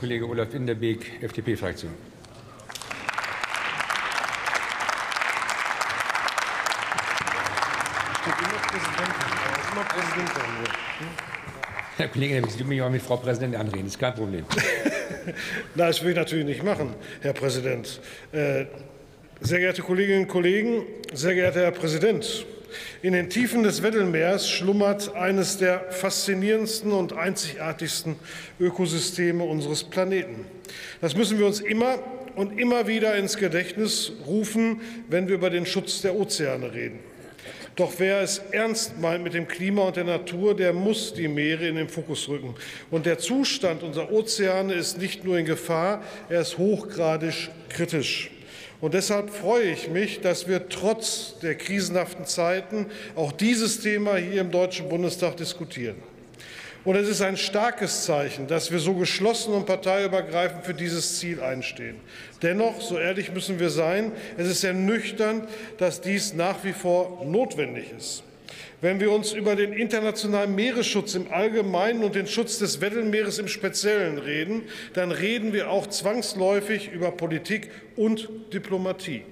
Kollege Olaf Inderbeek, FDP-Fraktion. Herr Kollege, Sie mich auch mit Frau Präsidentin anreden, ist kein Problem. Nein, das will ich natürlich nicht machen, Herr Präsident. Äh, sehr geehrte Kolleginnen und Kollegen, sehr geehrter Herr Präsident, in den Tiefen des Weddellmeers schlummert eines der faszinierendsten und einzigartigsten Ökosysteme unseres Planeten. Das müssen wir uns immer und immer wieder ins Gedächtnis rufen, wenn wir über den Schutz der Ozeane reden. Doch wer es ernst meint mit dem Klima und der Natur, der muss die Meere in den Fokus rücken. Und der Zustand unserer Ozeane ist nicht nur in Gefahr, er ist hochgradig kritisch. Und deshalb freue ich mich, dass wir trotz der krisenhaften Zeiten auch dieses Thema hier im Deutschen Bundestag diskutieren. Und es ist ein starkes Zeichen, dass wir so geschlossen und parteiübergreifend für dieses Ziel einstehen. Dennoch, so ehrlich müssen wir sein, es ist ernüchternd, dass dies nach wie vor notwendig ist. Wenn wir uns über den internationalen Meeresschutz im Allgemeinen und den Schutz des Weddellmeeres im Speziellen reden, dann reden wir auch zwangsläufig über Politik und Diplomatie.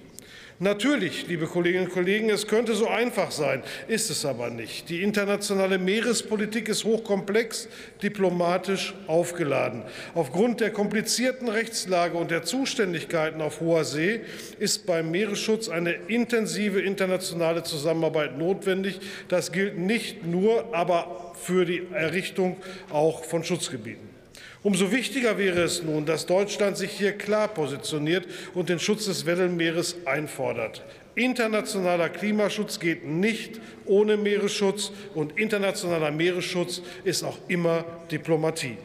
Natürlich, liebe Kolleginnen und Kollegen, es könnte so einfach sein, ist es aber nicht. Die internationale Meerespolitik ist hochkomplex, diplomatisch aufgeladen. Aufgrund der komplizierten Rechtslage und der Zuständigkeiten auf hoher See ist beim Meeresschutz eine intensive internationale Zusammenarbeit notwendig. Das gilt nicht nur, aber für die Errichtung auch von Schutzgebieten. Umso wichtiger wäre es nun, dass Deutschland sich hier klar positioniert und den Schutz des Weddellmeeres einfordert. Internationaler Klimaschutz geht nicht ohne Meeresschutz, und internationaler Meeresschutz ist auch immer Diplomatie.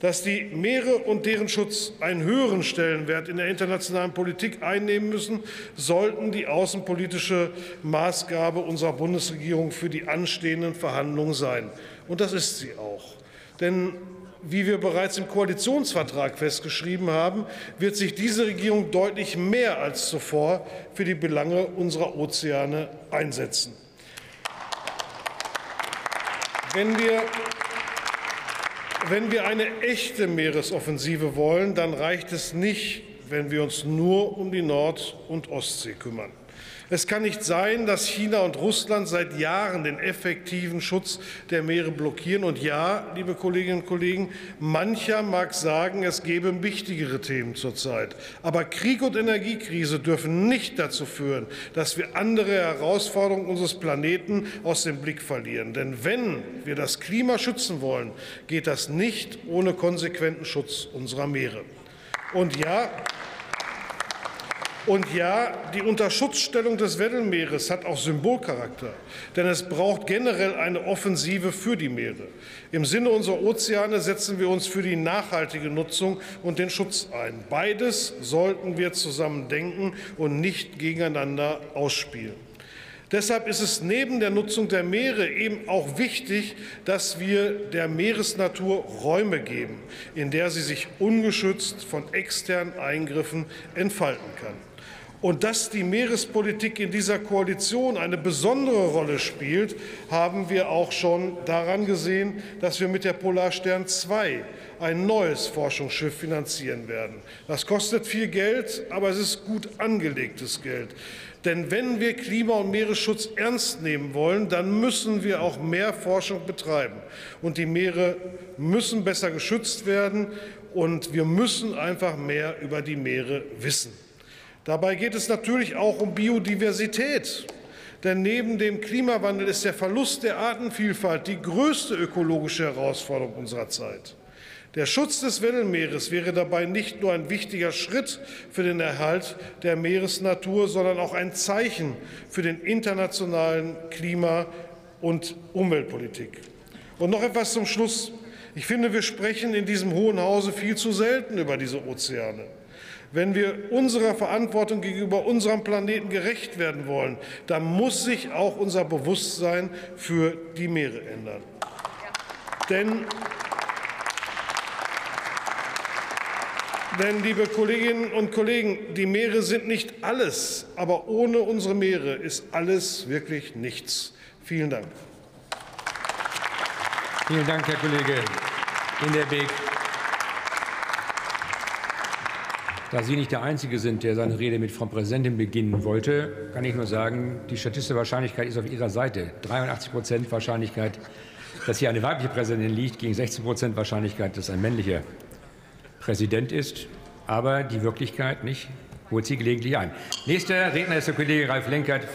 Dass die Meere und deren Schutz einen höheren Stellenwert in der internationalen Politik einnehmen müssen, sollten die außenpolitische Maßgabe unserer Bundesregierung für die anstehenden Verhandlungen sein. Und das ist sie auch. Denn wie wir bereits im Koalitionsvertrag festgeschrieben haben, wird sich diese Regierung deutlich mehr als zuvor für die Belange unserer Ozeane einsetzen. Wenn wir, wenn wir eine echte Meeresoffensive wollen, dann reicht es nicht, wenn wir uns nur um die Nord- und Ostsee kümmern. Es kann nicht sein, dass China und Russland seit Jahren den effektiven Schutz der Meere blockieren. Und ja, liebe Kolleginnen und Kollegen, mancher mag sagen, es gäbe wichtigere Themen zurzeit. Aber Krieg und Energiekrise dürfen nicht dazu führen, dass wir andere Herausforderungen unseres Planeten aus dem Blick verlieren. Denn wenn wir das Klima schützen wollen, geht das nicht ohne konsequenten Schutz unserer Meere. Und ja, und ja, die Unterschutzstellung des Weddellmeeres hat auch Symbolcharakter, denn es braucht generell eine Offensive für die Meere. Im Sinne unserer Ozeane setzen wir uns für die nachhaltige Nutzung und den Schutz ein. Beides sollten wir zusammen denken und nicht gegeneinander ausspielen. Deshalb ist es neben der Nutzung der Meere eben auch wichtig, dass wir der Meeresnatur Räume geben, in der sie sich ungeschützt von externen Eingriffen entfalten kann. Und dass die Meerespolitik in dieser Koalition eine besondere Rolle spielt, haben wir auch schon daran gesehen, dass wir mit der Polarstern 2 ein neues Forschungsschiff finanzieren werden. Das kostet viel Geld, aber es ist gut angelegtes Geld. Denn wenn wir Klima- und Meeresschutz ernst nehmen wollen, dann müssen wir auch mehr Forschung betreiben. Und die Meere müssen besser geschützt werden, und wir müssen einfach mehr über die Meere wissen. Dabei geht es natürlich auch um Biodiversität. Denn neben dem Klimawandel ist der Verlust der Artenvielfalt die größte ökologische Herausforderung unserer Zeit. Der Schutz des Weddellmeeres wäre dabei nicht nur ein wichtiger Schritt für den Erhalt der Meeresnatur, sondern auch ein Zeichen für den internationalen Klima- und Umweltpolitik. Und noch etwas zum Schluss. Ich finde, wir sprechen in diesem Hohen Hause viel zu selten über diese Ozeane. Wenn wir unserer Verantwortung gegenüber unserem Planeten gerecht werden wollen, dann muss sich auch unser Bewusstsein für die Meere ändern. Denn Denn, liebe Kolleginnen und Kollegen, die Meere sind nicht alles, aber ohne unsere Meere ist alles wirklich nichts. Vielen Dank. Vielen Dank, Herr Kollege Hinderbeek. Da Sie nicht der Einzige sind, der seine Rede mit Frau Präsidentin beginnen wollte, kann ich nur sagen, die statistische Wahrscheinlichkeit ist auf Ihrer Seite. 83 Prozent Wahrscheinlichkeit, dass hier eine weibliche Präsidentin liegt, gegen 16 Prozent Wahrscheinlichkeit, dass ein männlicher Präsident ist, aber die Wirklichkeit nicht holt sie gelegentlich ein. Nächster Redner ist der Kollege Ralf Lenkert.